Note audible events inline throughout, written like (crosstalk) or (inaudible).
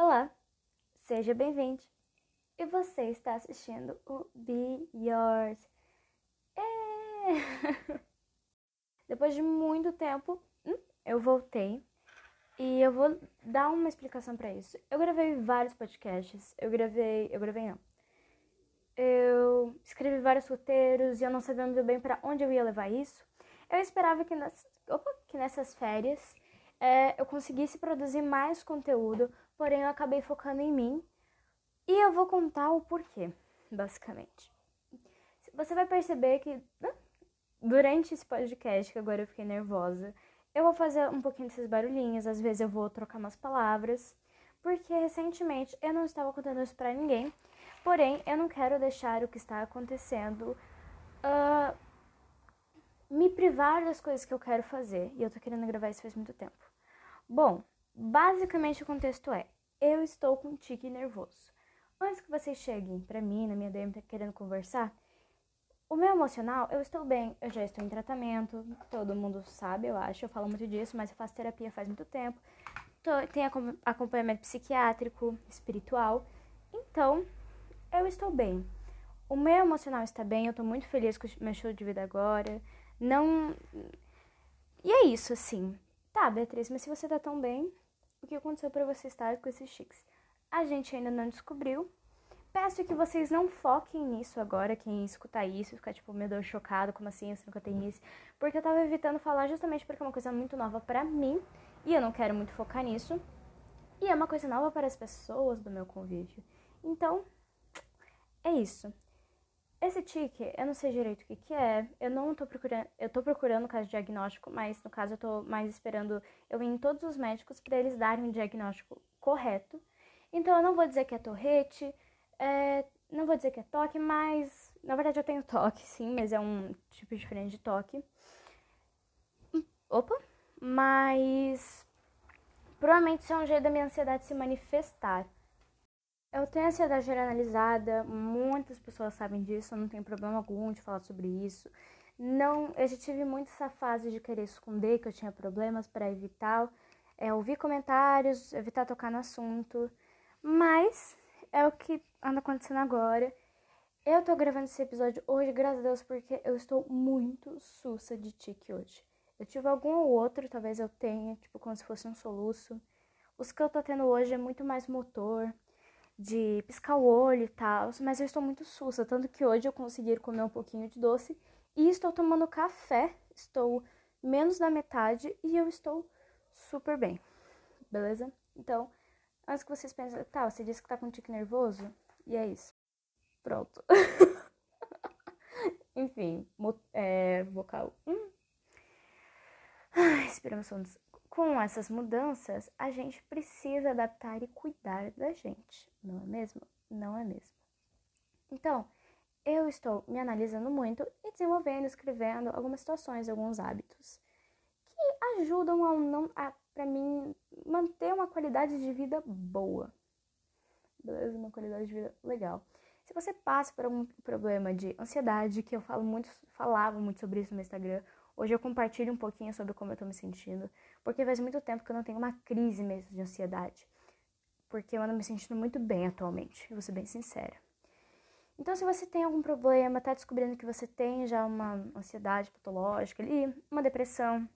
Olá, seja bem-vindo. E você está assistindo o Be Yours. É... (laughs) Depois de muito tempo, hum, eu voltei e eu vou dar uma explicação para isso. Eu gravei vários podcasts, eu gravei, eu gravei não. Eu escrevi vários roteiros e eu não sabia muito bem para onde eu ia levar isso. Eu esperava que, nas, opa, que nessas férias é, eu conseguisse produzir mais conteúdo, porém eu acabei focando em mim. E eu vou contar o porquê, basicamente. Você vai perceber que durante esse podcast, que agora eu fiquei nervosa, eu vou fazer um pouquinho desses barulhinhos, às vezes eu vou trocar umas palavras, porque recentemente eu não estava contando isso pra ninguém, porém eu não quero deixar o que está acontecendo uh, me privar das coisas que eu quero fazer, e eu tô querendo gravar isso faz muito tempo. Bom, basicamente o contexto é: eu estou com tique nervoso. Antes que vocês cheguem para mim na minha DM querendo conversar, o meu emocional, eu estou bem, eu já estou em tratamento, todo mundo sabe, eu acho, eu falo muito disso, mas eu faço terapia faz muito tempo. Tô, tenho acompanhamento psiquiátrico, espiritual, então eu estou bem. O meu emocional está bem, eu estou muito feliz com o meu show de vida agora. Não. E é isso, assim. Tá, Beatriz, mas se você tá tão bem, o que aconteceu para você estar com esses chiques? A gente ainda não descobriu. Peço que vocês não foquem nisso agora, quem escutar isso, ficar tipo, meio chocado, como assim, você nunca tem isso. Porque eu tava evitando falar justamente porque é uma coisa muito nova para mim e eu não quero muito focar nisso. E é uma coisa nova para as pessoas do meu convívio. Então, é isso. Esse tique, eu não sei direito o que, que é. Eu não tô procurando. Eu tô procurando o caso de diagnóstico, mas no caso eu tô mais esperando eu ir em todos os médicos para eles darem um diagnóstico correto. Então eu não vou dizer que é torrete, é, não vou dizer que é toque, mas. Na verdade eu tenho toque, (laughs) sim, mas é um tipo diferente de toque. Opa! Mas. Provavelmente isso é um jeito da minha ansiedade se manifestar. Eu tenho ansiedade generalizada, muitas pessoas sabem disso, não tenho problema algum de falar sobre isso. Não, eu já tive muito essa fase de querer esconder que eu tinha problemas para evitar é, ouvir comentários, evitar tocar no assunto. Mas é o que anda acontecendo agora. Eu tô gravando esse episódio hoje, graças a Deus, porque eu estou muito sussa de tique hoje. Eu tive algum ou outro, talvez eu tenha, tipo, como se fosse um soluço. Os que eu tô tendo hoje é muito mais motor de piscar o olho e tal, mas eu estou muito sussa, tanto que hoje eu consegui comer um pouquinho de doce e estou tomando café, estou menos da metade e eu estou super bem, beleza? Então, antes que vocês pensem, tá, você disse que tá com um tique nervoso, e é isso. Pronto. (laughs) Enfim, é, vocal. Hum. Ai, respirações com essas mudanças, a gente precisa adaptar e cuidar da gente, não é mesmo? Não é mesmo. Então, eu estou me analisando muito e desenvolvendo, escrevendo algumas situações, alguns hábitos que ajudam a não a, para mim manter uma qualidade de vida boa. Beleza? Uma qualidade de vida legal. Se você passa por algum problema de ansiedade, que eu falo muito, falava muito sobre isso no meu Instagram, Hoje eu compartilho um pouquinho sobre como eu tô me sentindo, porque faz muito tempo que eu não tenho uma crise mesmo de ansiedade. Porque eu ando me sentindo muito bem atualmente, vou ser bem sincera. Então, se você tem algum problema, tá descobrindo que você tem já uma ansiedade patológica ali, uma depressão,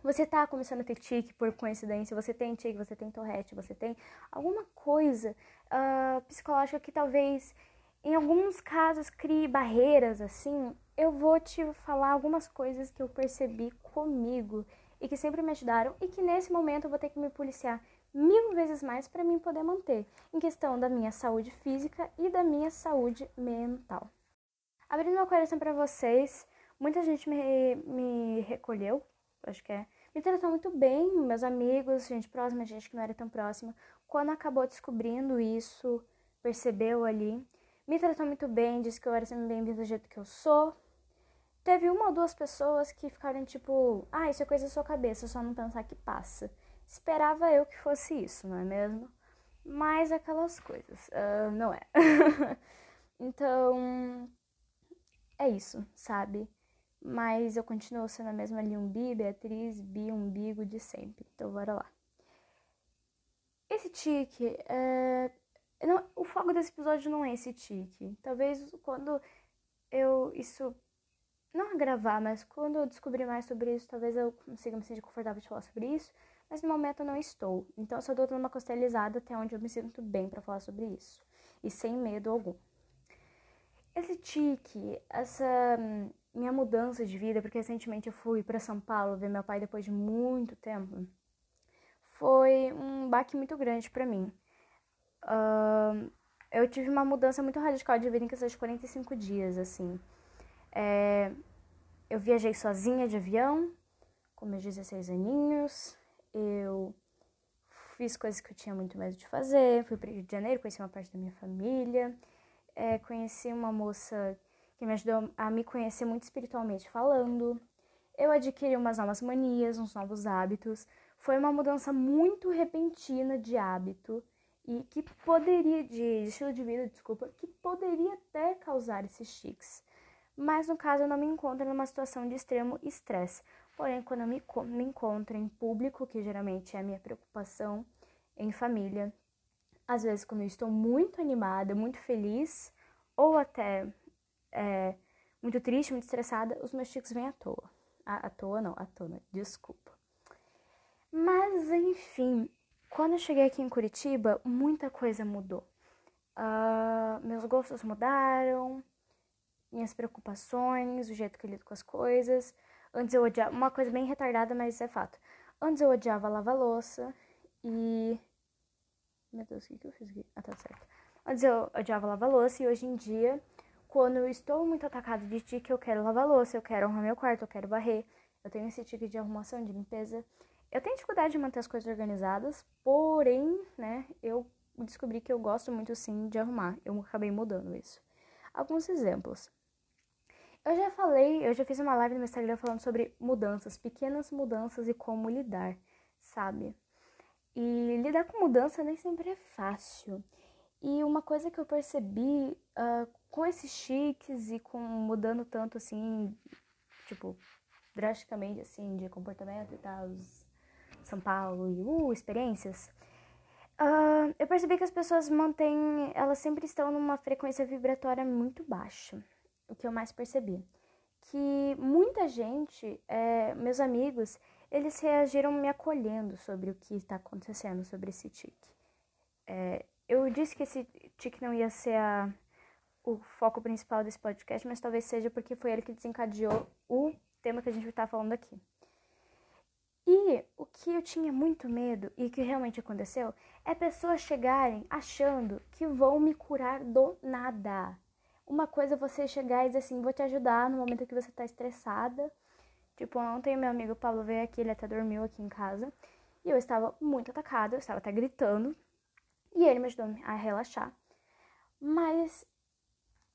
você tá começando a ter tique por coincidência, você tem tique, você tem torrete, você tem alguma coisa uh, psicológica que talvez em alguns casos crie barreiras assim, eu vou te falar algumas coisas que eu percebi comigo e que sempre me ajudaram e que nesse momento eu vou ter que me policiar mil vezes mais para mim poder manter, em questão da minha saúde física e da minha saúde mental. Abrindo meu coração para vocês, muita gente me, me recolheu, acho que é, me tratou muito bem, meus amigos, gente próxima, gente que não era tão próxima, quando acabou descobrindo isso, percebeu ali, me tratou muito bem, disse que eu era sempre bem-vinda do jeito que eu sou. Teve uma ou duas pessoas que ficaram tipo, ah, isso é coisa da sua cabeça, só não pensar que passa. Esperava eu que fosse isso, não é mesmo? Mas aquelas coisas, uh, não é. (laughs) então, é isso, sabe? Mas eu continuo sendo a mesma ali, um bi, Beatriz, bi, umbigo de sempre. Então, bora lá. Esse esse tique, é... não, o foco desse episódio não é esse tique. Talvez quando eu isso não gravar, mas quando eu descobrir mais sobre isso, talvez eu consiga me sentir confortável de falar sobre isso. Mas no momento eu não estou. Então eu só dando uma costelizada até onde eu me sinto bem para falar sobre isso. E sem medo algum. Esse tique, essa hum, minha mudança de vida, porque recentemente eu fui para São Paulo ver meu pai depois de muito tempo, foi um baque muito grande para mim. Uh, eu tive uma mudança muito radical de vida em questão de 45 dias, assim. É, eu viajei sozinha de avião, com meus 16 aninhos. Eu fiz coisas que eu tinha muito medo de fazer. Fui para Rio de Janeiro, conheci uma parte da minha família. É, conheci uma moça que me ajudou a me conhecer muito espiritualmente falando. Eu adquiri umas novas manias, uns novos hábitos. Foi uma mudança muito repentina de hábito e que poderia, de estilo de vida, desculpa, que poderia até causar esses tics. Mas no caso eu não me encontro numa situação de extremo estresse. Porém, quando eu me, me encontro em público, que geralmente é a minha preocupação, em família, às vezes quando eu estou muito animada, muito feliz, ou até é, muito triste, muito estressada, os meus tics vêm à toa. À, à toa não, à tona, desculpa. Mas enfim, quando eu cheguei aqui em Curitiba, muita coisa mudou. Uh, meus gostos mudaram, minhas preocupações, o jeito que eu lido com as coisas. Antes eu odiava, uma coisa bem retardada, mas é fato. Antes eu odiava lavar louça e. Meu Deus, o que, eu fiz aqui? Ah, tá certo. Antes eu odiava lavar louça e hoje em dia quando eu estou muito atacado de tique, eu quero lavar louça, eu quero arrumar meu quarto, eu quero varrer. Eu tenho esse tique de arrumação, de limpeza. Eu tenho dificuldade de manter as coisas organizadas, porém, né, eu descobri que eu gosto muito sim de arrumar. Eu acabei mudando isso. Alguns exemplos. Eu já falei, eu já fiz uma live no meu Instagram falando sobre mudanças, pequenas mudanças e como lidar, sabe? E lidar com mudança nem sempre é fácil. E uma coisa que eu percebi uh, com esses chiques e com mudando tanto assim, tipo, drasticamente assim, de comportamento e tal, São Paulo e uh, experiências, uh, eu percebi que as pessoas mantêm, elas sempre estão numa frequência vibratória muito baixa. O que eu mais percebi. Que muita gente, é, meus amigos, eles reagiram me acolhendo sobre o que está acontecendo, sobre esse tique. É, eu disse que esse tique não ia ser a, o foco principal desse podcast, mas talvez seja porque foi ele que desencadeou o tema que a gente está falando aqui. E o que eu tinha muito medo e que realmente aconteceu é pessoas chegarem achando que vão me curar do nada. Uma coisa é você chegar e dizer assim, vou te ajudar no momento que você tá estressada. Tipo, ontem meu amigo Paulo veio aqui, ele até dormiu aqui em casa. E eu estava muito atacada, eu estava até gritando. E ele me ajudou a relaxar. Mas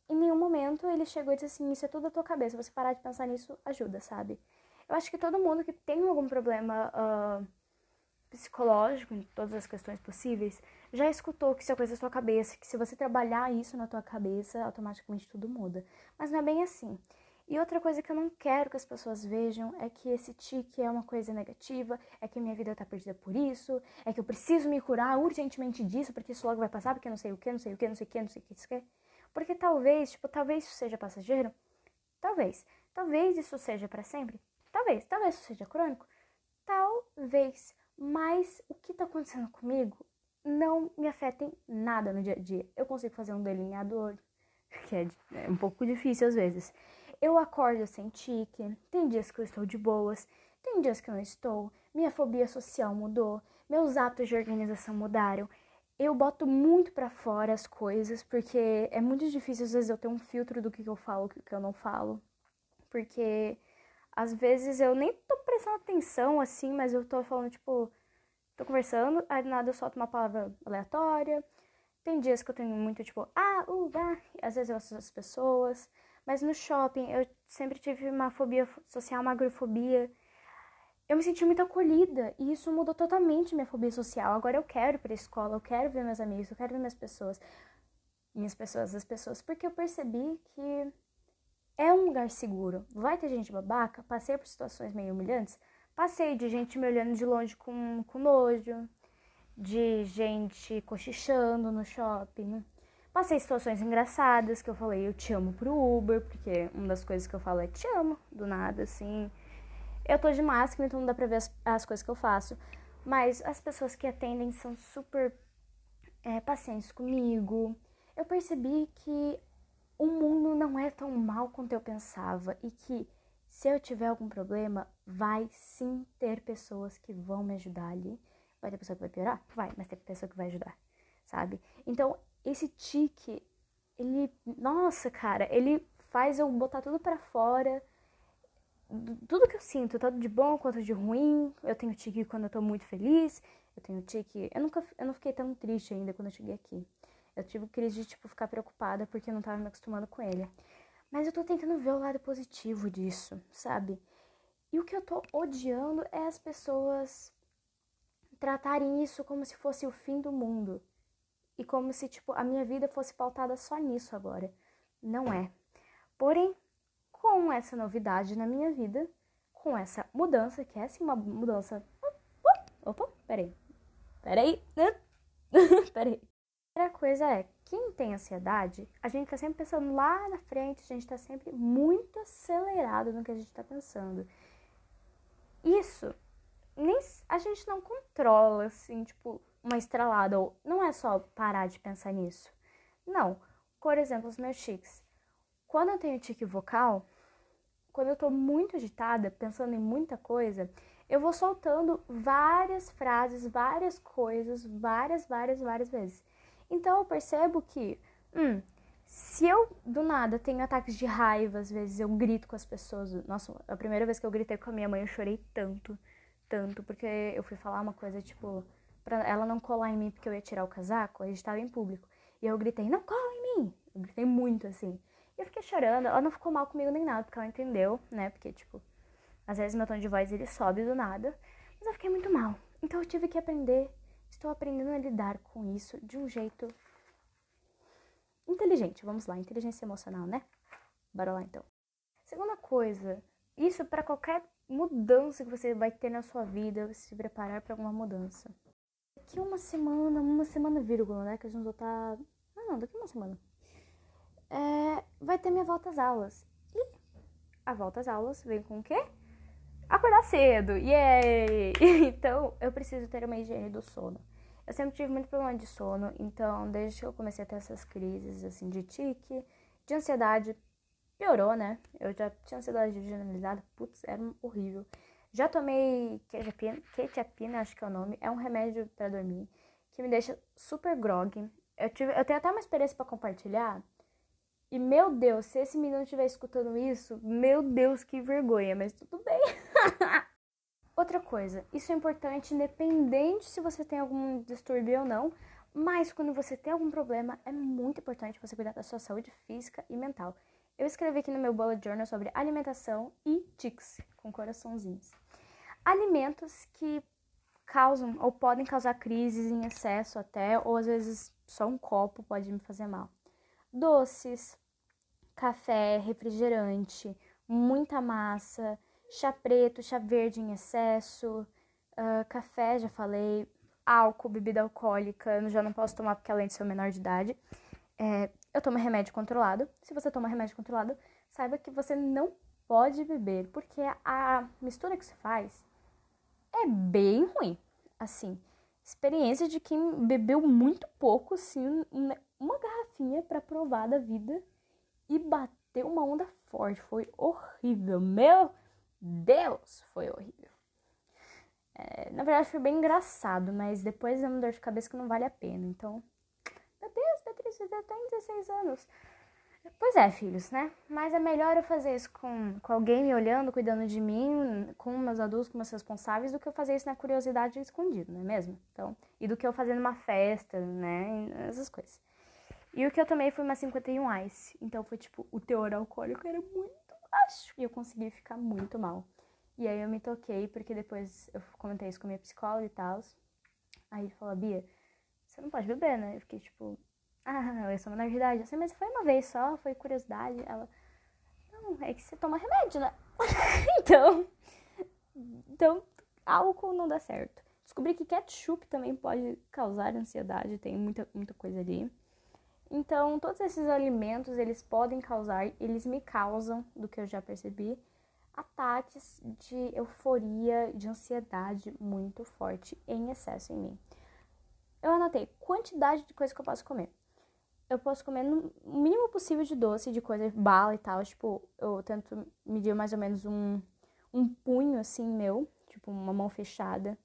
em nenhum momento ele chegou e disse assim: Isso é tudo da tua cabeça, você parar de pensar nisso ajuda, sabe? Eu acho que todo mundo que tem algum problema uh, psicológico, em todas as questões possíveis, já escutou que isso é coisa da tua cabeça, que se você trabalhar isso na tua cabeça, automaticamente tudo muda. Mas não é bem assim. E outra coisa que eu não quero que as pessoas vejam é que esse tique é uma coisa negativa, é que minha vida tá perdida por isso, é que eu preciso me curar urgentemente disso, porque isso logo vai passar, porque não sei o que, não sei o que, não sei o que, não sei o que isso quer. Porque talvez, tipo, talvez isso seja passageiro, talvez. Talvez isso seja para sempre, talvez. Talvez isso seja crônico, talvez. Mas o que tá acontecendo comigo não me afeta em nada no dia a dia. Eu consigo fazer um delineador, (laughs) que é, é um pouco difícil às vezes. Eu acordo sem tique, tem dias que eu estou de boas, tem dias que eu não estou, minha fobia social mudou, meus hábitos de organização mudaram. Eu boto muito para fora as coisas, porque é muito difícil às vezes eu ter um filtro do que eu falo e o que eu não falo. Porque às vezes eu nem tô prestando atenção assim, mas eu tô falando, tipo, tô conversando, aí do nada eu solto uma palavra aleatória. Tem dias que eu tenho muito, tipo, ah, ah, às vezes eu assusto as pessoas. Mas no shopping eu sempre tive uma fobia social, uma agrofobia. Eu me senti muito acolhida e isso mudou totalmente minha fobia social. Agora eu quero ir pra escola, eu quero ver meus amigos, eu quero ver minhas pessoas. Minhas pessoas, as pessoas, porque eu percebi que é um lugar seguro. Vai ter gente babaca, passei por situações meio humilhantes, passei de gente me olhando de longe com, com nojo, de gente cochichando no shopping. Passei situações engraçadas que eu falei eu te amo pro Uber, porque uma das coisas que eu falo é te amo, do nada, assim. Eu tô de máscara, então não dá pra ver as, as coisas que eu faço. Mas as pessoas que atendem são super é, pacientes comigo. Eu percebi que o mundo não é tão mal quanto eu pensava e que se eu tiver algum problema, vai sim ter pessoas que vão me ajudar ali. Vai ter pessoa que vai piorar? Vai, mas tem pessoa que vai ajudar, sabe? Então, esse tique, ele, nossa, cara, ele faz eu botar tudo para fora. Tudo que eu sinto, tanto de bom quanto de ruim. Eu tenho tique quando eu tô muito feliz. Eu tenho tique. Eu nunca eu não fiquei tão triste ainda quando eu cheguei aqui. Eu tive crise de, tipo, ficar preocupada porque eu não tava me acostumando com ele. Mas eu tô tentando ver o lado positivo disso, sabe? E o que eu tô odiando é as pessoas tratarem isso como se fosse o fim do mundo. E como se, tipo, a minha vida fosse pautada só nisso agora. Não é. Porém, com essa novidade na minha vida, com essa mudança, que é assim uma mudança. Opa, peraí. Peraí. (laughs) peraí. A primeira coisa é, quem tem ansiedade, a gente tá sempre pensando lá na frente, a gente tá sempre muito acelerado no que a gente tá pensando. Isso, nem a gente não controla, assim, tipo, uma estralada, ou não é só parar de pensar nisso. Não. Por exemplo, os meus tics. Quando eu tenho tique vocal, quando eu tô muito agitada, pensando em muita coisa, eu vou soltando várias frases, várias coisas, várias, várias, várias vezes. Então eu percebo que, hum, se eu do nada tenho ataques de raiva, às vezes eu grito com as pessoas. Nossa, a primeira vez que eu gritei com a minha mãe, eu chorei tanto, tanto, porque eu fui falar uma coisa tipo, pra ela não colar em mim porque eu ia tirar o casaco, a gente tava em público. E eu gritei, não cola em mim! Eu gritei muito assim. E eu fiquei chorando, ela não ficou mal comigo nem nada, porque ela entendeu, né? Porque, tipo, às vezes meu tom de voz ele sobe do nada. Mas eu fiquei muito mal. Então eu tive que aprender Estou aprendendo a lidar com isso de um jeito inteligente. Vamos lá, inteligência emocional, né? Bora lá então. Segunda coisa, isso para qualquer mudança que você vai ter na sua vida, se preparar para alguma mudança. Daqui uma semana, uma semana vírgula, né? Que a gente já tá. Ah, não, daqui uma semana. É, vai ter minha volta às aulas. E a volta às aulas vem com o quê? Acordar cedo. Yay! (laughs) Então, eu preciso ter uma higiene do sono. Eu sempre tive muito problema de sono, então desde que eu comecei a ter essas crises assim de tique, de ansiedade, piorou, né? Eu já tinha ansiedade generalizada, putz, era horrível. Já tomei quetiapina, acho que é o nome, é um remédio para dormir que me deixa super grog. Eu, tive, eu tenho até uma experiência para compartilhar. E meu Deus, se esse menino estiver escutando isso, meu Deus, que vergonha, mas tudo bem. (laughs) (laughs) Outra coisa, isso é importante independente se você tem algum distúrbio ou não, mas quando você tem algum problema, é muito importante você cuidar da sua saúde física e mental. Eu escrevi aqui no meu bullet journal sobre alimentação e tics, com coraçãozinhos. Alimentos que causam ou podem causar crises em excesso até, ou às vezes só um copo pode me fazer mal. Doces, café, refrigerante, muita massa, chá preto, chá verde em excesso, uh, café, já falei, álcool, bebida alcoólica, eu já não posso tomar porque além de ser menor de idade. É, eu tomo remédio controlado. Se você toma remédio controlado, saiba que você não pode beber, porque a mistura que se faz é bem ruim. Assim, experiência de quem bebeu muito pouco, assim, uma garrafinha para provar da vida e bateu uma onda forte. Foi horrível. Meu Deus, foi horrível. É, na verdade, foi bem engraçado, mas depois é uma dor de cabeça que não vale a pena. Então, meu Deus, Patrícia, você tem 16 anos. Pois é, filhos, né? Mas é melhor eu fazer isso com, com alguém me olhando, cuidando de mim, com meus adultos, com meus responsáveis, do que eu fazer isso na curiosidade escondido, não é mesmo? Então, e do que eu fazer numa festa, né? Essas coisas. E o que eu tomei foi uma 51 Ice. Então foi tipo, o teor alcoólico era muito baixo. E eu consegui ficar muito mal. E aí eu me toquei, porque depois eu comentei isso com a minha psicóloga e tal. Aí ele falou, Bia, você não pode beber, né? Eu fiquei tipo, ah, eu sou menor de idade. Assim, mas foi uma vez só, foi curiosidade. Ela, não, é que você toma remédio, né? (laughs) então, então, álcool não dá certo. Descobri que ketchup também pode causar ansiedade, tem muita, muita coisa ali. Então, todos esses alimentos, eles podem causar, eles me causam, do que eu já percebi, ataques de euforia, de ansiedade muito forte em excesso em mim. Eu anotei quantidade de coisa que eu posso comer. Eu posso comer no mínimo possível de doce, de coisa, bala e tal. Tipo, eu tento medir mais ou menos um, um punho assim meu, tipo uma mão fechada.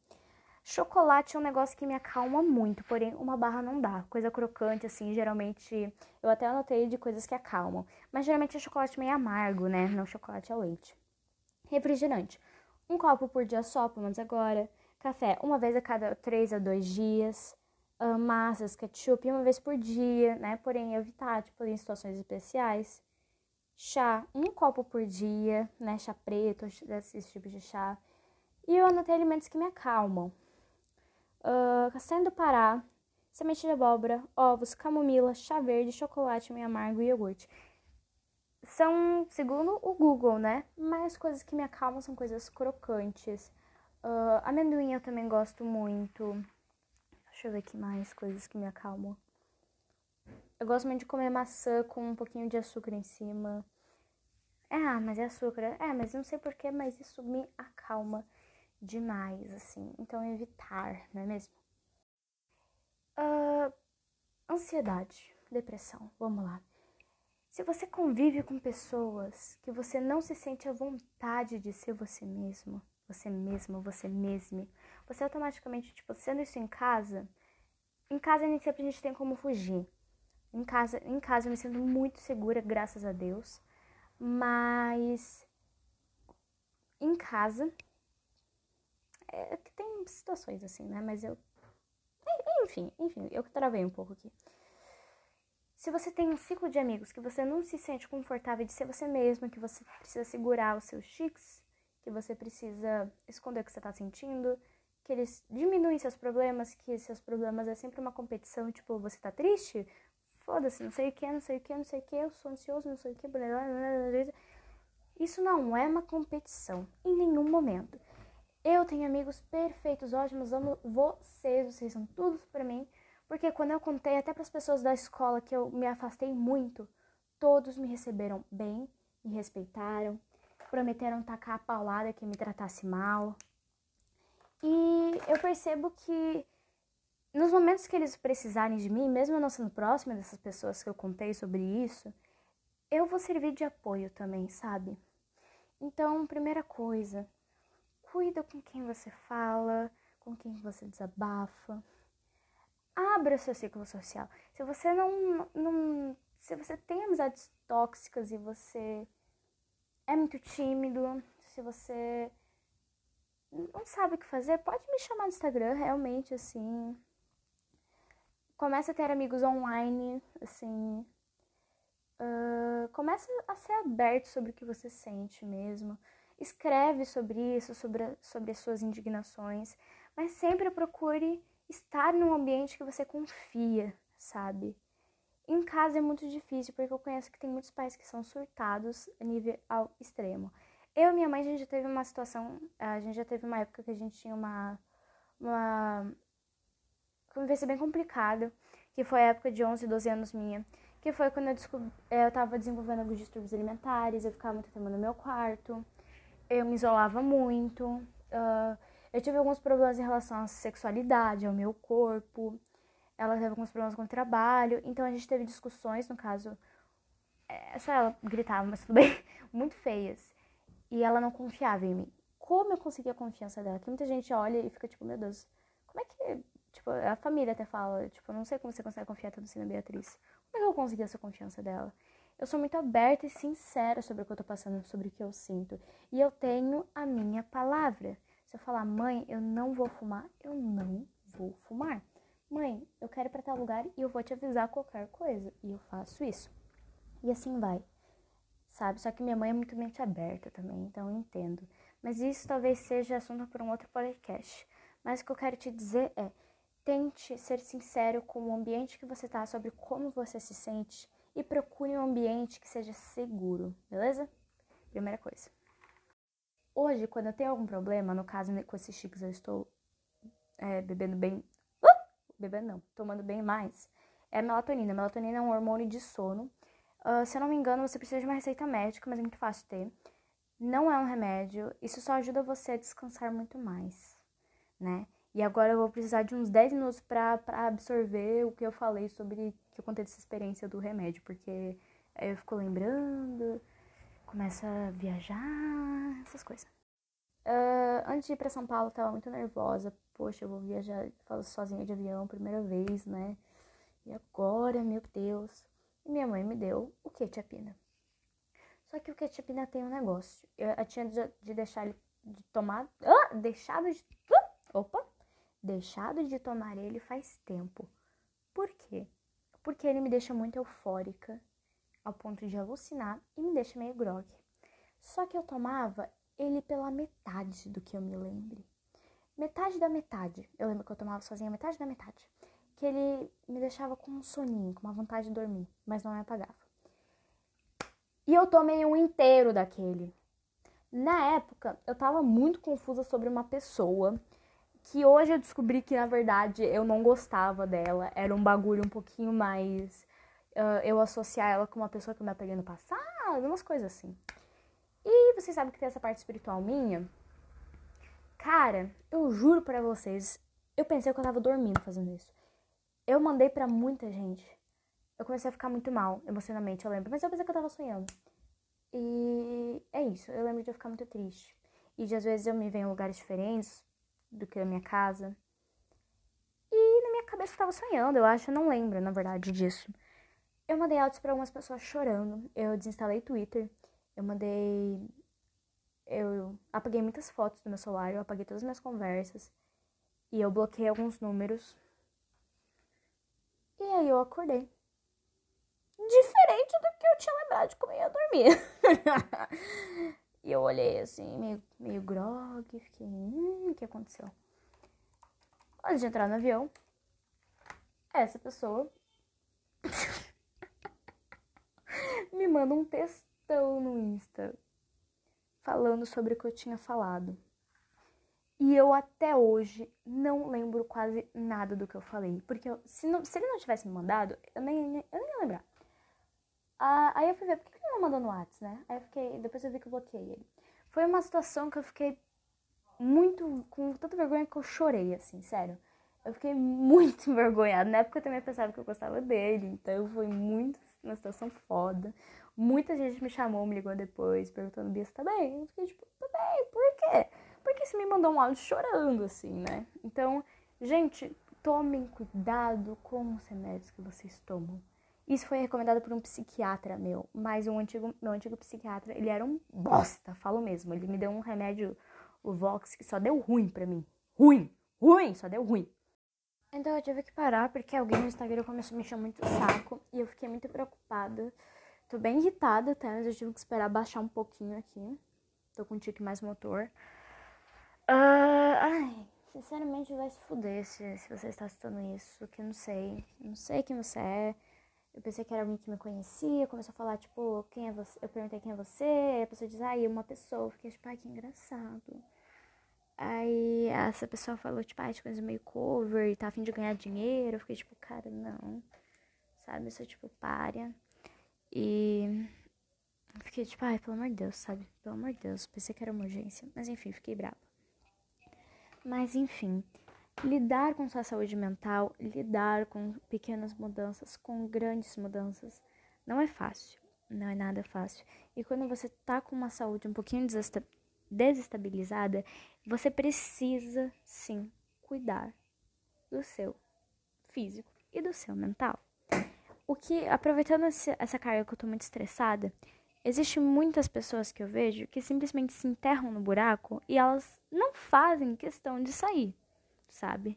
Chocolate é um negócio que me acalma muito, porém uma barra não dá. Coisa crocante, assim, geralmente. Eu até anotei de coisas que acalmam. Mas geralmente é chocolate meio amargo, né? Não chocolate ao leite. Refrigerante. Um copo por dia só, pelo menos agora. Café, uma vez a cada três a dois dias. Uh, massas, ketchup, uma vez por dia, né? Porém, evitar, tipo, em situações especiais. Chá, um copo por dia, né? Chá preto, esses tipos de chá. E eu anotei alimentos que me acalmam uh, castanha do Pará, semente de abóbora, ovos, camomila, chá verde, chocolate meio amargo e iogurte. São, segundo o Google, né? Mas coisas que me acalmam são coisas crocantes. Uh, amendoim eu também gosto muito. Deixa eu ver aqui mais coisas que me acalmam. Eu gosto muito de comer maçã com um pouquinho de açúcar em cima. É, ah, mas é açúcar. É, mas não sei porquê, mas isso me acalma demais, assim. Então, evitar, não é mesmo? Uh, ansiedade, depressão, vamos lá. Se você convive com pessoas que você não se sente à vontade de ser você mesmo, você mesmo, você mesmo, você automaticamente, tipo, sendo isso em casa, em casa nem sempre a gente tem como fugir. Em casa, em casa eu me sinto muito segura, graças a Deus. Mas em casa é que tem situações assim, né? Mas eu. Enfim, enfim, eu travei um pouco aqui. Se você tem um ciclo de amigos que você não se sente confortável de ser você mesmo, que você precisa segurar os seus chiques, que você precisa esconder o que você tá sentindo, que eles diminuem seus problemas, que seus problemas é sempre uma competição, tipo, você tá triste? Foda-se, não sei o que, não sei o que, não sei o que, eu sou ansioso, não sei o que, blá, blá, blá, Isso não é uma competição, em nenhum momento. Eu tenho amigos perfeitos, ótimos, amo vocês, vocês são tudo para mim. Porque quando eu contei até para as pessoas da escola que eu me afastei muito, todos me receberam bem, me respeitaram, prometeram tacar a paulada que me tratasse mal. E eu percebo que nos momentos que eles precisarem de mim, mesmo eu não sendo próxima dessas pessoas que eu contei sobre isso, eu vou servir de apoio também, sabe? Então, primeira coisa, Cuida com quem você fala, com quem você desabafa. Abra seu ciclo social. Se você não, não se você tem amizades tóxicas e você é muito tímido, se você não sabe o que fazer, pode me chamar no Instagram, realmente, assim. Começa a ter amigos online, assim. Uh, começa a ser aberto sobre o que você sente mesmo. Escreve sobre isso, sobre, sobre as suas indignações, mas sempre procure estar num ambiente que você confia, sabe? Em casa é muito difícil, porque eu conheço que tem muitos pais que são surtados a nível ao extremo. Eu e minha mãe, a gente já teve uma situação, a gente já teve uma época que a gente tinha uma, uma convivência bem complicada, que foi a época de 11, 12 anos minha, que foi quando eu, descobri, eu tava desenvolvendo alguns distúrbios alimentares, eu ficava muito tempo no meu quarto, eu me isolava muito. Uh, eu tive alguns problemas em relação à sexualidade, ao meu corpo. Ela teve alguns problemas com o trabalho. Então a gente teve discussões, no caso. É, só ela gritava, mas tudo bem, (laughs) muito feias. E ela não confiava em mim. Como eu consegui a confiança dela? Que muita gente olha e fica tipo, meu Deus, como é que. Tipo, a família até fala, tipo, não sei como você consegue confiar tanto assim na Beatriz. Como é que eu consegui essa confiança dela? Eu sou muito aberta e sincera sobre o que eu tô passando, sobre o que eu sinto. E eu tenho a minha palavra. Se eu falar, mãe, eu não vou fumar, eu não vou fumar. Mãe, eu quero ir pra tal lugar e eu vou te avisar qualquer coisa. E eu faço isso. E assim vai. Sabe? Só que minha mãe é muito mente aberta também, então eu entendo. Mas isso talvez seja assunto para um outro podcast. Mas o que eu quero te dizer é: tente ser sincero com o ambiente que você tá, sobre como você se sente e procure um ambiente que seja seguro, beleza? Primeira coisa. Hoje, quando eu tenho algum problema, no caso com esses chiques eu estou é, bebendo bem. Uh! Bebendo não, tomando bem mais. É melatonina. Melatonina é um hormônio de sono. Uh, se eu não me engano, você precisa de uma receita médica, mas é muito fácil ter. Não é um remédio. Isso só ajuda você a descansar muito mais, né? E agora eu vou precisar de uns 10 minutos para absorver o que eu falei sobre que eu contei dessa experiência do remédio, porque aí eu fico lembrando, começa a viajar, essas coisas. Uh, antes de ir para São Paulo, eu tava muito nervosa. Poxa, eu vou viajar sozinha de avião, primeira vez, né? E agora, meu Deus. E minha mãe me deu o ketchupina. Só que o ketchupina tem um negócio. Eu, eu tinha de, de deixar ele de tomar. Ah, deixado de. Uh, opa! deixado de tomar ele faz tempo. Por quê? Porque ele me deixa muito eufórica, ao ponto de alucinar e me deixa meio grog. Só que eu tomava ele pela metade do que eu me lembre. Metade da metade. Eu lembro que eu tomava sozinha metade da metade. Que ele me deixava com um soninho, com uma vontade de dormir, mas não me apagava. E eu tomei um inteiro daquele. Na época, eu tava muito confusa sobre uma pessoa que hoje eu descobri que na verdade eu não gostava dela, era um bagulho um pouquinho mais uh, eu associar ela com uma pessoa que eu me apeguei no passado, umas coisas assim. E vocês sabem que tem essa parte espiritual minha? Cara, eu juro para vocês, eu pensei que eu tava dormindo fazendo isso. Eu mandei para muita gente. Eu comecei a ficar muito mal emocionalmente, eu lembro, mas eu pensei que eu tava sonhando. E é isso, eu lembro de eu ficar muito triste. E de às vezes eu me vejo em lugares diferentes, do que a minha casa. E na minha cabeça eu tava sonhando, eu acho, eu não lembro, na verdade, disso. Eu mandei áudios para algumas pessoas chorando. Eu desinstalei Twitter. Eu mandei. Eu apaguei muitas fotos do meu celular. Eu apaguei todas as minhas conversas. E eu bloqueei alguns números. E aí eu acordei. Diferente do que eu tinha lembrado de como eu ia dormir. (laughs) E eu olhei assim, meio, meio grog, fiquei, hum, o que aconteceu? Antes de entrar no avião, essa pessoa (laughs) me manda um textão no Insta falando sobre o que eu tinha falado. E eu até hoje não lembro quase nada do que eu falei. Porque eu, se, não, se ele não tivesse me mandado, eu nem, eu nem ia lembrar. Ah, aí eu fui ver, por que ele não mandou no WhatsApp, né? Aí eu fiquei, depois eu vi que eu bloqueei ele. Foi uma situação que eu fiquei muito, com tanta vergonha que eu chorei, assim, sério. Eu fiquei (laughs) muito envergonhada. Na época eu também pensava que eu gostava dele, então foi muito uma situação foda. Muita gente me chamou, me ligou depois, perguntando, Bia, você tá bem? Eu fiquei tipo, tá bem, por quê? Porque você me mandou um áudio chorando, assim, né? Então, gente, tomem cuidado com os remédios que vocês tomam. Isso foi recomendado por um psiquiatra meu, mas um antigo, meu antigo psiquiatra, ele era um bosta, falo mesmo. Ele me deu um remédio, o Vox, que só deu ruim pra mim. Ruim, ruim, só deu ruim. Então eu tive que parar porque alguém no Instagram começou a me encher muito o saco e eu fiquei muito preocupada. Tô bem irritada até, mas eu tive que esperar baixar um pouquinho aqui. Tô com um tique mais motor. Uh, ai, sinceramente vai se fuder se, se você está assistindo isso, que eu não sei. Não sei quem você é. Eu pensei que era alguém que me conhecia, começou a falar, tipo, quem é você? Eu perguntei quem é você, aí a pessoa diz, ai, ah, uma pessoa. Eu fiquei, tipo, ai, que engraçado. Aí essa pessoa falou, tipo, ai, ah, coisa meio cover e tá afim de ganhar dinheiro. Eu fiquei, tipo, cara, não. Sabe, eu sou, tipo, párea. E fiquei, tipo, ai, pelo amor de Deus, sabe? Pelo amor de Deus, pensei que era uma urgência. Mas enfim, fiquei brava. Mas enfim lidar com sua saúde mental, lidar com pequenas mudanças, com grandes mudanças, não é fácil. Não é nada fácil. E quando você tá com uma saúde um pouquinho desestabilizada, você precisa sim cuidar do seu físico e do seu mental. O que, aproveitando essa carga que eu tô muito estressada, existe muitas pessoas que eu vejo que simplesmente se enterram no buraco e elas não fazem questão de sair sabe?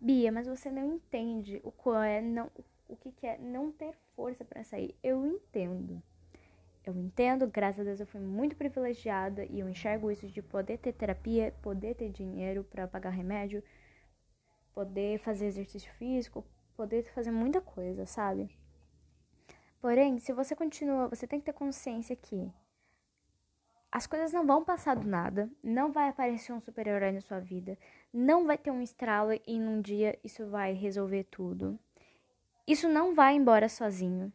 Bia, mas você não entende o qual é não o que, que é não ter força para sair. Eu entendo. Eu entendo, graças a Deus eu fui muito privilegiada e eu enxergo isso de poder ter terapia, poder ter dinheiro para pagar remédio, poder fazer exercício físico, poder fazer muita coisa, sabe? Porém, se você continua, você tem que ter consciência que as coisas não vão passar do nada, não vai aparecer um super-herói na sua vida, não vai ter um estralo e num dia isso vai resolver tudo. Isso não vai embora sozinho.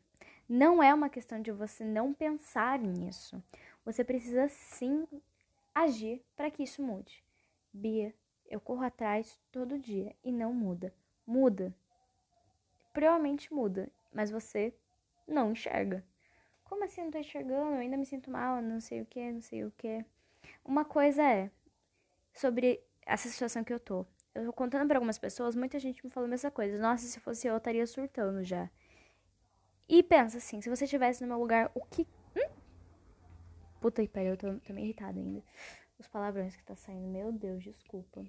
Não é uma questão de você não pensar nisso. Você precisa sim agir para que isso mude. Bia, eu corro atrás todo dia e não muda. Muda. Provavelmente muda, mas você não enxerga. Como assim não tô enxergando? Eu ainda me sinto mal, não sei o que, não sei o que. Uma coisa é sobre essa situação que eu tô. Eu tô contando para algumas pessoas, muita gente me falou a mesma coisa. Nossa, se fosse eu, eu estaria surtando já. E pensa assim, se você estivesse no meu lugar, o que. Hum? Puta que pariu, eu tô, tô meio irritada ainda. Os palavrões que tá saindo, meu Deus, desculpa.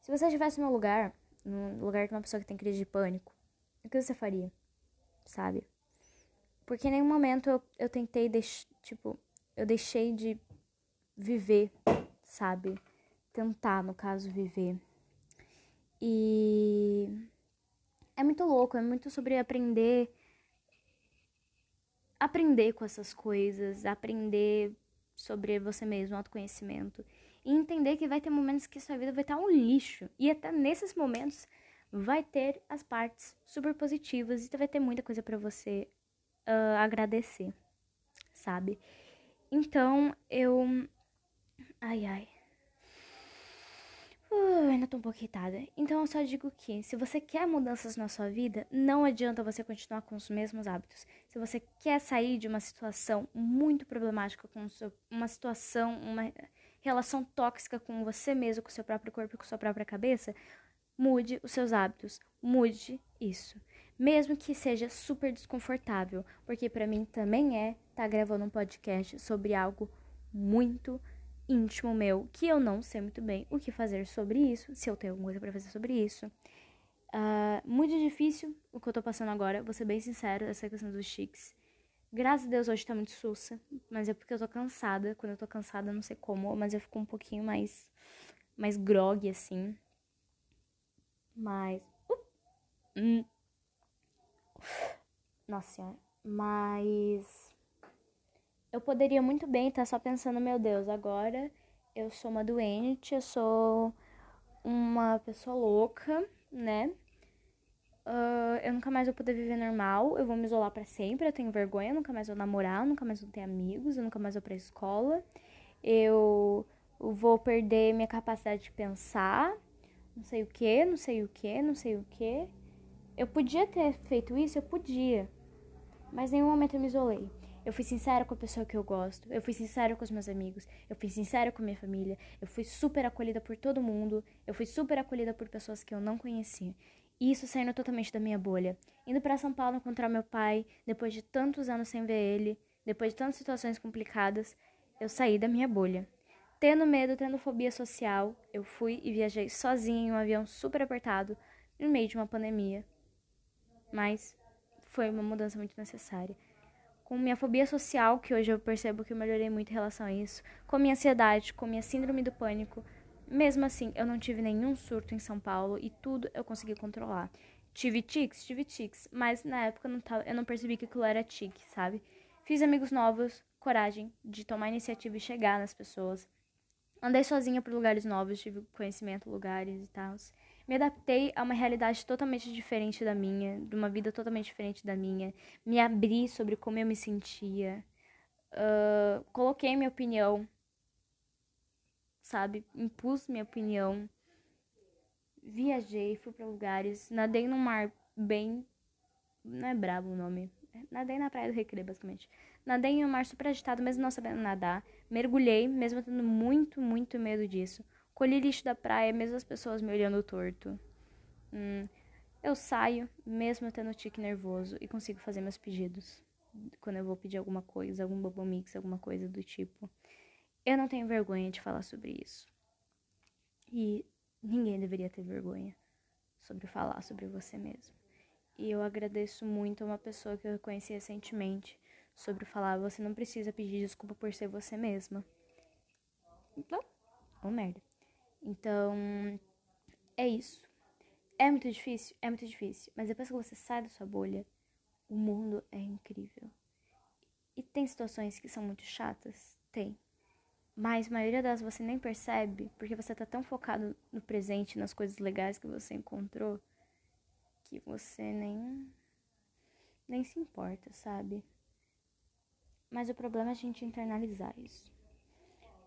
Se você estivesse no meu lugar, no lugar de uma pessoa que tem crise de pânico, o que você faria? Sabe? Porque em nenhum momento eu, eu tentei, deix, tipo, eu deixei de viver, sabe? Tentar, no caso, viver. E é muito louco, é muito sobre aprender. Aprender com essas coisas, aprender sobre você mesmo, autoconhecimento. E entender que vai ter momentos que sua vida vai estar um lixo. E até nesses momentos vai ter as partes super positivas e vai ter muita coisa para você uh, agradecer, sabe? Então eu. Ai, ai. Uh, ainda tô um pouco irritada. Então eu só digo que, se você quer mudanças na sua vida, não adianta você continuar com os mesmos hábitos. Se você quer sair de uma situação muito problemática, com seu, uma situação, uma relação tóxica com você mesmo, com seu próprio corpo, com sua própria cabeça, mude os seus hábitos. Mude isso mesmo que seja super desconfortável, porque para mim também é estar tá gravando um podcast sobre algo muito íntimo meu, que eu não sei muito bem o que fazer sobre isso, se eu tenho alguma coisa para fazer sobre isso. Uh, muito difícil o que eu tô passando agora, vou ser bem sincero, essa questão dos chiques. Graças a Deus hoje tá muito sussa, mas é porque eu tô cansada. Quando eu tô cansada, não sei como, mas eu fico um pouquinho mais mais grog assim. Mas uh, hum, nossa senhora. Mas eu poderia muito bem estar só pensando, meu Deus, agora eu sou uma doente, eu sou uma pessoa louca, né? Uh, eu nunca mais vou poder viver normal, eu vou me isolar para sempre, eu tenho vergonha, eu nunca mais vou namorar, eu nunca mais vou ter amigos, eu nunca mais vou pra escola, eu vou perder minha capacidade de pensar, não sei o que, não sei o que, não sei o que. Eu podia ter feito isso, eu podia. Mas em nenhum momento eu me isolei. Eu fui sincera com a pessoa que eu gosto. Eu fui sincera com os meus amigos. Eu fui sincera com a minha família. Eu fui super acolhida por todo mundo. Eu fui super acolhida por pessoas que eu não conhecia. E isso saindo totalmente da minha bolha. Indo para São Paulo encontrar meu pai, depois de tantos anos sem ver ele, depois de tantas situações complicadas, eu saí da minha bolha. Tendo medo, tendo fobia social, eu fui e viajei sozinha em um avião super apertado, no meio de uma pandemia, mas foi uma mudança muito necessária. Com minha fobia social, que hoje eu percebo que eu melhorei muito em relação a isso, com minha ansiedade, com minha síndrome do pânico, mesmo assim, eu não tive nenhum surto em São Paulo e tudo eu consegui controlar. Tive tics, tive tics, mas na época eu não, tava, eu não percebi que aquilo era tique, sabe? Fiz amigos novos, coragem de tomar iniciativa e chegar nas pessoas. Andei sozinha por lugares novos, tive conhecimento, lugares e tal. Me adaptei a uma realidade totalmente diferente da minha, de uma vida totalmente diferente da minha. Me abri sobre como eu me sentia. Uh, coloquei minha opinião, sabe? Impus minha opinião. Viajei, fui para lugares, nadei num mar bem. Não é brabo o nome. Nadei na praia do Recreio, basicamente. Nadei em um mar super agitado, mesmo não sabendo nadar. Mergulhei, mesmo tendo muito, muito medo disso. Colhi lixo da praia, mesmo as pessoas me olhando torto. Hum, eu saio, mesmo tendo tique nervoso, e consigo fazer meus pedidos. Quando eu vou pedir alguma coisa, algum bubble mix, alguma coisa do tipo. Eu não tenho vergonha de falar sobre isso. E ninguém deveria ter vergonha sobre falar sobre você mesmo. E eu agradeço muito a uma pessoa que eu conheci recentemente sobre falar: você não precisa pedir desculpa por ser você mesma. Então, oh merda. Então, é isso. É muito difícil? É muito difícil. Mas depois que você sai da sua bolha, o mundo é incrível. E tem situações que são muito chatas? Tem. Mas a maioria delas você nem percebe, porque você tá tão focado no presente, nas coisas legais que você encontrou, que você nem nem se importa, sabe? Mas o problema é a gente internalizar isso.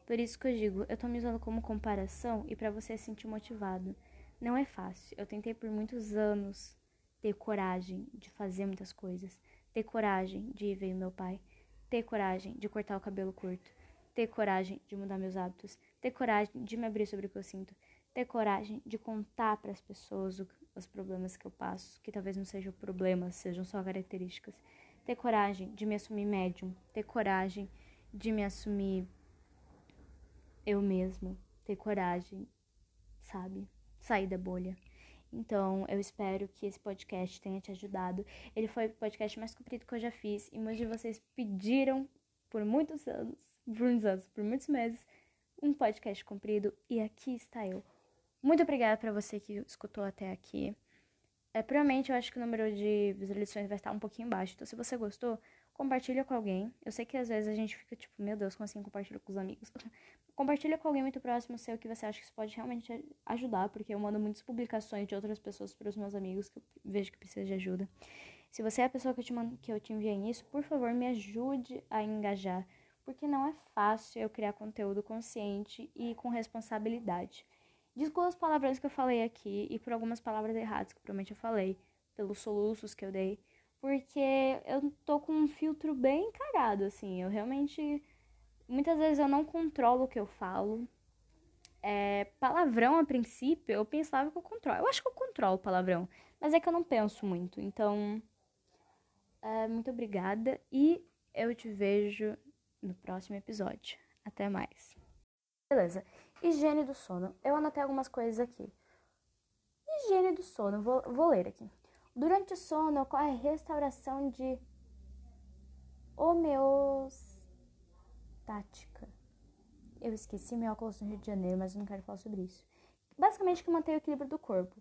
Por isso que eu digo, eu tô me usando como comparação e para você se sentir motivado. Não é fácil. Eu tentei por muitos anos ter coragem de fazer muitas coisas, ter coragem de ir ver meu pai, ter coragem de cortar o cabelo curto, ter coragem de mudar meus hábitos, ter coragem de me abrir sobre o que eu sinto, ter coragem de contar para as pessoas o, os problemas que eu passo, que talvez não sejam problemas, sejam só características, ter coragem de me assumir médium, ter coragem de me assumir eu mesmo, ter coragem, sabe? Sair da bolha. Então, eu espero que esse podcast tenha te ajudado. Ele foi o podcast mais comprido que eu já fiz e muitos de vocês pediram por muitos anos, por muitos anos, por muitos meses, um podcast comprido e aqui está eu. Muito obrigada para você que escutou até aqui. É, provavelmente eu acho que o número de visualizações vai estar um pouquinho baixo. Então, se você gostou, compartilha com alguém. Eu sei que às vezes a gente fica tipo, meu Deus, como assim compartilha com os amigos? (laughs) compartilha com alguém muito próximo seu que você acha que isso pode realmente ajudar, porque eu mando muitas publicações de outras pessoas para os meus amigos que eu vejo que precisa de ajuda. Se você é a pessoa que eu te, mando, que eu te enviei nisso, por favor, me ajude a engajar, porque não é fácil eu criar conteúdo consciente e com responsabilidade. Desculpa as palavras que eu falei aqui e por algumas palavras erradas que provavelmente eu falei, pelos soluços que eu dei, porque eu tô com um filtro bem cagado, assim, eu realmente muitas vezes eu não controlo o que eu falo. É, palavrão, a princípio, eu pensava que eu controlo. Eu acho que eu controlo palavrão, mas é que eu não penso muito. Então, é, muito obrigada e eu te vejo no próximo episódio. Até mais. Beleza. Higiene do sono. Eu anotei algumas coisas aqui. Higiene do sono. Vou, vou ler aqui. Durante o sono ocorre restauração de homeos tática. Eu esqueci meu óculos no Rio de Janeiro, mas eu não quero falar sobre isso. Basicamente, que mantém o equilíbrio do corpo.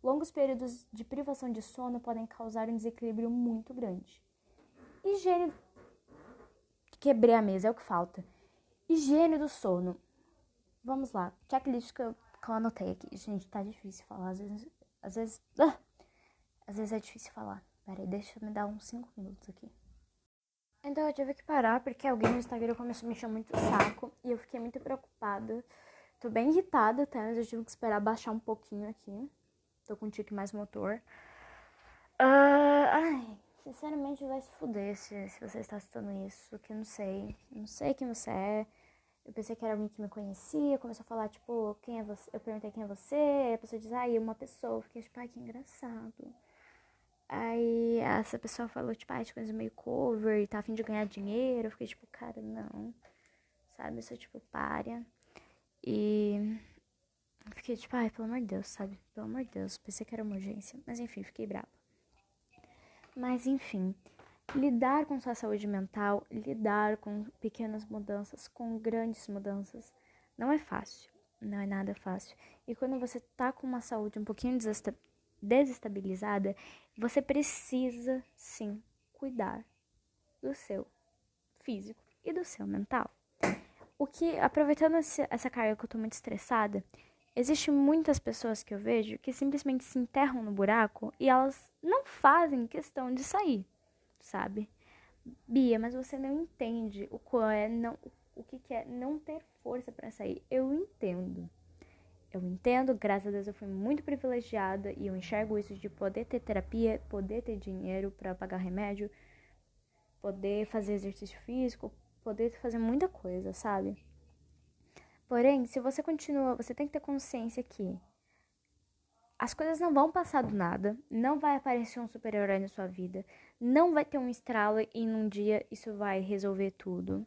Longos períodos de privação de sono podem causar um desequilíbrio muito grande. Higiene. Quebrei a mesa, é o que falta. Higiene do sono. Vamos lá. Checklist que eu, que eu anotei aqui. Gente, tá difícil falar. Às vezes. Às vezes. Ah, às vezes é difícil falar. Peraí, deixa eu me dar uns 5 minutos aqui. Então eu tive que parar porque alguém no Instagram começou a me encher muito o saco e eu fiquei muito preocupada. Tô bem irritada até, mas eu tive que esperar baixar um pouquinho aqui. Tô com um tique mais motor. Uh, ai, sinceramente vai se fuder se, se você está citando isso, que eu não sei. Não sei quem você é. Eu pensei que era alguém que me conhecia, começou a falar, tipo, quem é você? Eu perguntei quem é você, a pessoa diz, ai, uma pessoa. Eu fiquei tipo, ai, que engraçado. Aí essa pessoa falou, tipo, ah, de coisa meio cover e tá afim de ganhar dinheiro. Eu fiquei tipo, cara, não. Sabe? Eu sou tipo párea. E fiquei tipo, ai, pelo amor de Deus, sabe? Pelo amor de Deus. Pensei que era uma urgência. Mas enfim, fiquei brava. Mas enfim, lidar com sua saúde mental, lidar com pequenas mudanças, com grandes mudanças, não é fácil. Não é nada fácil. E quando você tá com uma saúde um pouquinho desestabilizada, você precisa sim cuidar do seu físico e do seu mental. O que, aproveitando essa carga que eu tô muito estressada, existe muitas pessoas que eu vejo que simplesmente se enterram no buraco e elas não fazem questão de sair, sabe? Bia, mas você não entende o que é não, o que é não ter força para sair. Eu entendo. Eu entendo, graças a Deus eu fui muito privilegiada e eu enxergo isso de poder ter terapia, poder ter dinheiro para pagar remédio, poder fazer exercício físico, poder fazer muita coisa, sabe? Porém, se você continua, você tem que ter consciência que as coisas não vão passar do nada, não vai aparecer um super-herói na sua vida, não vai ter um estralo e num dia isso vai resolver tudo.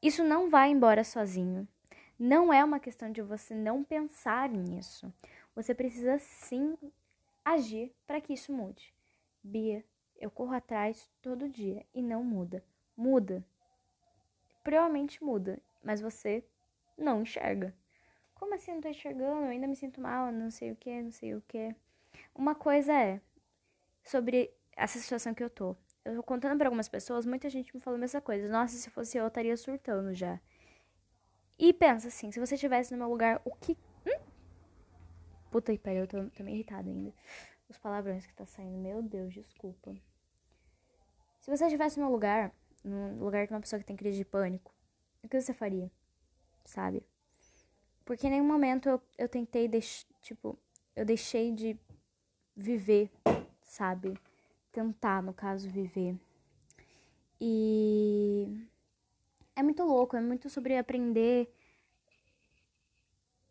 Isso não vai embora sozinho. Não é uma questão de você não pensar nisso. Você precisa sim agir para que isso mude. Bia, eu corro atrás todo dia e não muda. Muda. Provavelmente muda, mas você não enxerga. Como assim não tô enxergando? Eu ainda me sinto mal, não sei o que, não sei o que. Uma coisa é sobre essa situação que eu tô. eu contando para algumas pessoas, muita gente me falou a mesma coisa. Nossa, se fosse eu, eu estaria surtando já. E pensa assim, se você estivesse no meu lugar, o que. Hum? Puta que pariu, eu tô, tô meio irritada ainda. Os palavrões que tá saindo, meu Deus, desculpa. Se você estivesse no meu lugar, no lugar de uma pessoa que tem crise de pânico, o que você faria? Sabe? Porque em nenhum momento eu, eu tentei, deix, tipo, eu deixei de viver, sabe? Tentar, no caso, viver. E é muito louco, é muito sobre aprender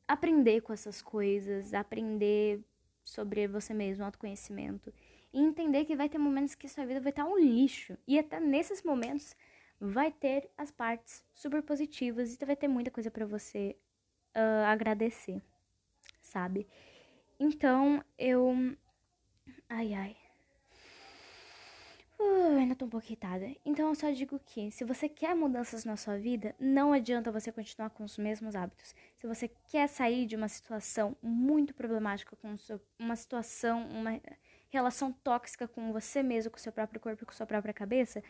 aprender com essas coisas, aprender sobre você mesmo, autoconhecimento. E entender que vai ter momentos que sua vida vai estar um lixo. E até nesses momentos vai ter as partes super positivas e vai ter muita coisa para você uh, agradecer, sabe? Então eu, ai ai, Uh, ainda tô um pouco irritada. Então eu só digo que, se você quer mudanças na sua vida, não adianta você continuar com os mesmos hábitos. Se você quer sair de uma situação muito problemática, com seu, uma situação, uma relação tóxica com você mesmo, com seu próprio corpo com sua própria cabeça,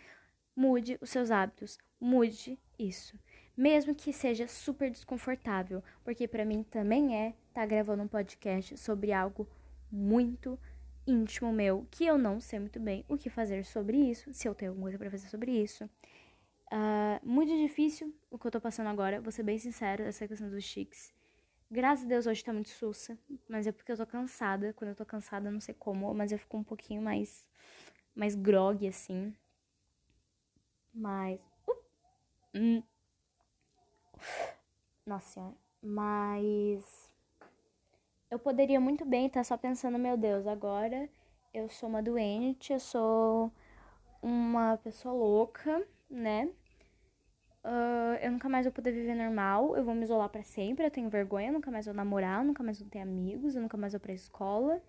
mude os seus hábitos. Mude isso. Mesmo que seja super desconfortável, porque para mim também é estar tá gravando um podcast sobre algo muito íntimo meu que eu não sei muito bem o que fazer sobre isso, se eu tenho alguma coisa para fazer sobre isso. Uh, muito difícil o que eu tô passando agora, vou ser bem sincero, essa questão dos chiques. Graças a Deus hoje tá muito sussa, mas é porque eu tô cansada. Quando eu tô cansada, não sei como, mas eu fico um pouquinho mais mais grog assim. Mas uh, hum. Nossa senhora, mas eu poderia muito bem estar só pensando, meu Deus, agora eu sou uma doente, eu sou uma pessoa louca, né? Uh, eu nunca mais vou poder viver normal, eu vou me isolar para sempre, eu tenho vergonha, eu nunca mais vou namorar, eu nunca mais vou ter amigos, eu nunca mais vou pra escola,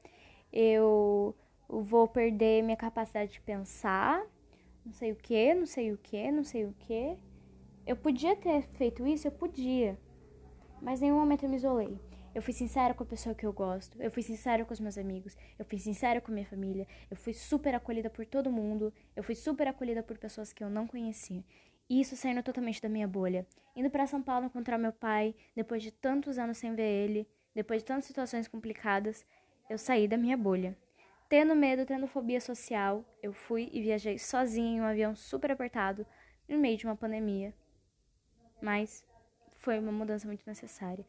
eu vou perder minha capacidade de pensar, não sei o que, não sei o que, não sei o que. Eu podia ter feito isso, eu podia, mas em nenhum momento eu me isolei. Eu fui sincera com a pessoa que eu gosto. Eu fui sincera com os meus amigos. Eu fui sincera com minha família. Eu fui super acolhida por todo mundo. Eu fui super acolhida por pessoas que eu não conhecia. E isso saindo totalmente da minha bolha. Indo para São Paulo encontrar meu pai, depois de tantos anos sem ver ele, depois de tantas situações complicadas, eu saí da minha bolha. Tendo medo, tendo fobia social, eu fui e viajei sozinha em um avião super apertado, no meio de uma pandemia. Mas foi uma mudança muito necessária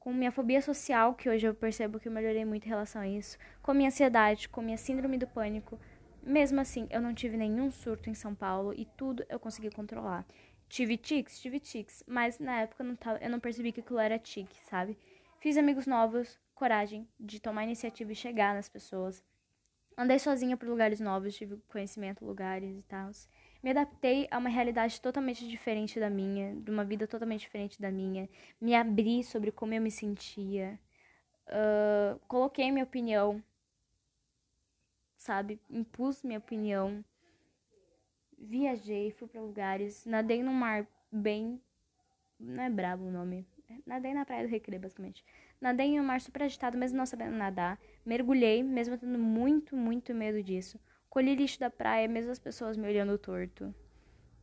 com minha fobia social, que hoje eu percebo que eu melhorei muito em relação a isso, com minha ansiedade, com minha síndrome do pânico. Mesmo assim, eu não tive nenhum surto em São Paulo e tudo eu consegui controlar. Tive tics, tive tics, mas na época eu não, tava, eu não percebi que aquilo era tique, sabe? Fiz amigos novos, coragem de tomar iniciativa e chegar nas pessoas. Andei sozinha por lugares novos, tive conhecimento, lugares e tal. Me adaptei a uma realidade totalmente diferente da minha, de uma vida totalmente diferente da minha. Me abri sobre como eu me sentia. Uh, coloquei minha opinião, sabe? Impus minha opinião. Viajei, fui para lugares, nadei num mar bem. Não é brabo o nome. Nadei na praia do Recreio, basicamente. Nadei em um mar super agitado, mesmo não sabendo nadar. Mergulhei, mesmo tendo muito, muito medo disso. Colhi lixo da praia, mesmo as pessoas me olhando torto.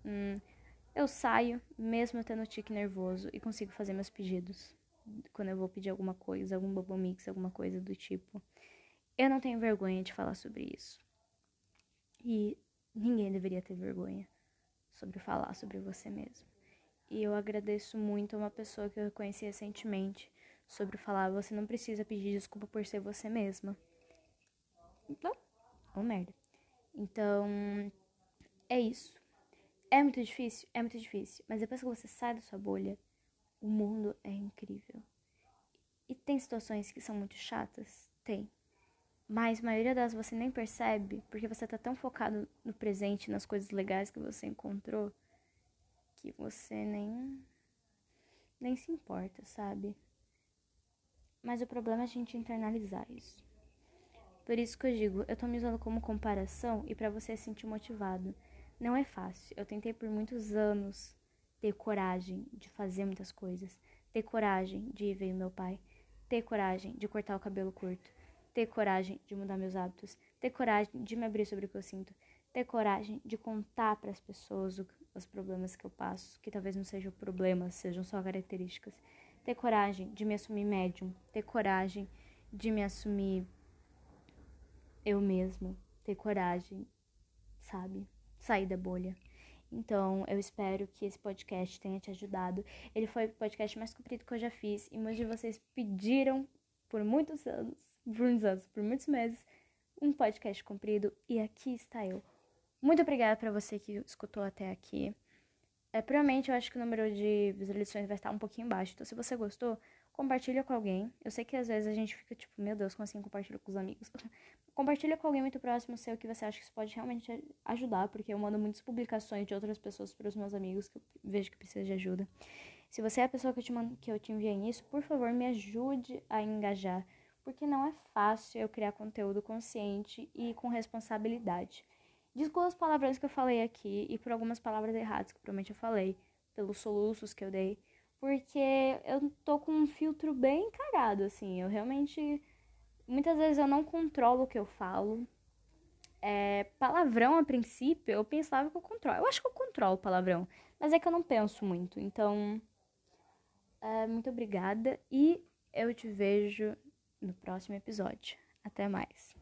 Hum, eu saio, mesmo tendo tique nervoso, e consigo fazer meus pedidos. Quando eu vou pedir alguma coisa, algum bubble mix, alguma coisa do tipo. Eu não tenho vergonha de falar sobre isso. E ninguém deveria ter vergonha sobre falar sobre você mesmo. E eu agradeço muito a uma pessoa que eu conheci recentemente sobre falar: você não precisa pedir desculpa por ser você mesma. Então, oh merda. Então, é isso. É muito difícil? É muito difícil. Mas depois que você sai da sua bolha, o mundo é incrível. E tem situações que são muito chatas? Tem. Mas a maioria delas você nem percebe, porque você tá tão focado no presente, nas coisas legais que você encontrou, que você nem nem se importa, sabe? Mas o problema é a gente internalizar isso. Por isso que eu digo, eu tô me usando como comparação e para você se sentir motivado. Não é fácil. Eu tentei por muitos anos ter coragem de fazer muitas coisas, ter coragem de ir ver meu pai, ter coragem de cortar o cabelo curto, ter coragem de mudar meus hábitos, ter coragem de me abrir sobre o que eu sinto, ter coragem de contar para as pessoas os problemas que eu passo, que talvez não sejam problemas, sejam só características. Ter coragem de me assumir médium, ter coragem de me assumir eu mesmo, ter coragem, sabe? Sair da bolha. Então, eu espero que esse podcast tenha te ajudado. Ele foi o podcast mais comprido que eu já fiz e muitos de vocês pediram por muitos anos, por muitos anos, por muitos meses, um podcast comprido e aqui está eu. Muito obrigada para você que escutou até aqui. É, provavelmente eu acho que o número de visualizações vai estar um pouquinho baixo. Então, se você gostou, compartilha com alguém. Eu sei que às vezes a gente fica tipo, meu Deus, como assim compartilha com os amigos? (laughs) compartilha com alguém muito próximo seu que você acha que isso pode realmente ajudar, porque eu mando muitas publicações de outras pessoas para os meus amigos que eu vejo que precisa de ajuda. Se você é a pessoa que eu te, mando, que eu te enviei nisso, por favor, me ajude a engajar, porque não é fácil eu criar conteúdo consciente e com responsabilidade. Desculpa as palavras que eu falei aqui e por algumas palavras erradas que provavelmente eu falei, pelos soluços que eu dei, porque eu tô com um filtro bem cagado, assim. Eu realmente. Muitas vezes eu não controlo o que eu falo. É, palavrão, a princípio, eu pensava que eu controlo. Eu acho que eu controlo palavrão, mas é que eu não penso muito. Então, é, muito obrigada e eu te vejo no próximo episódio. Até mais.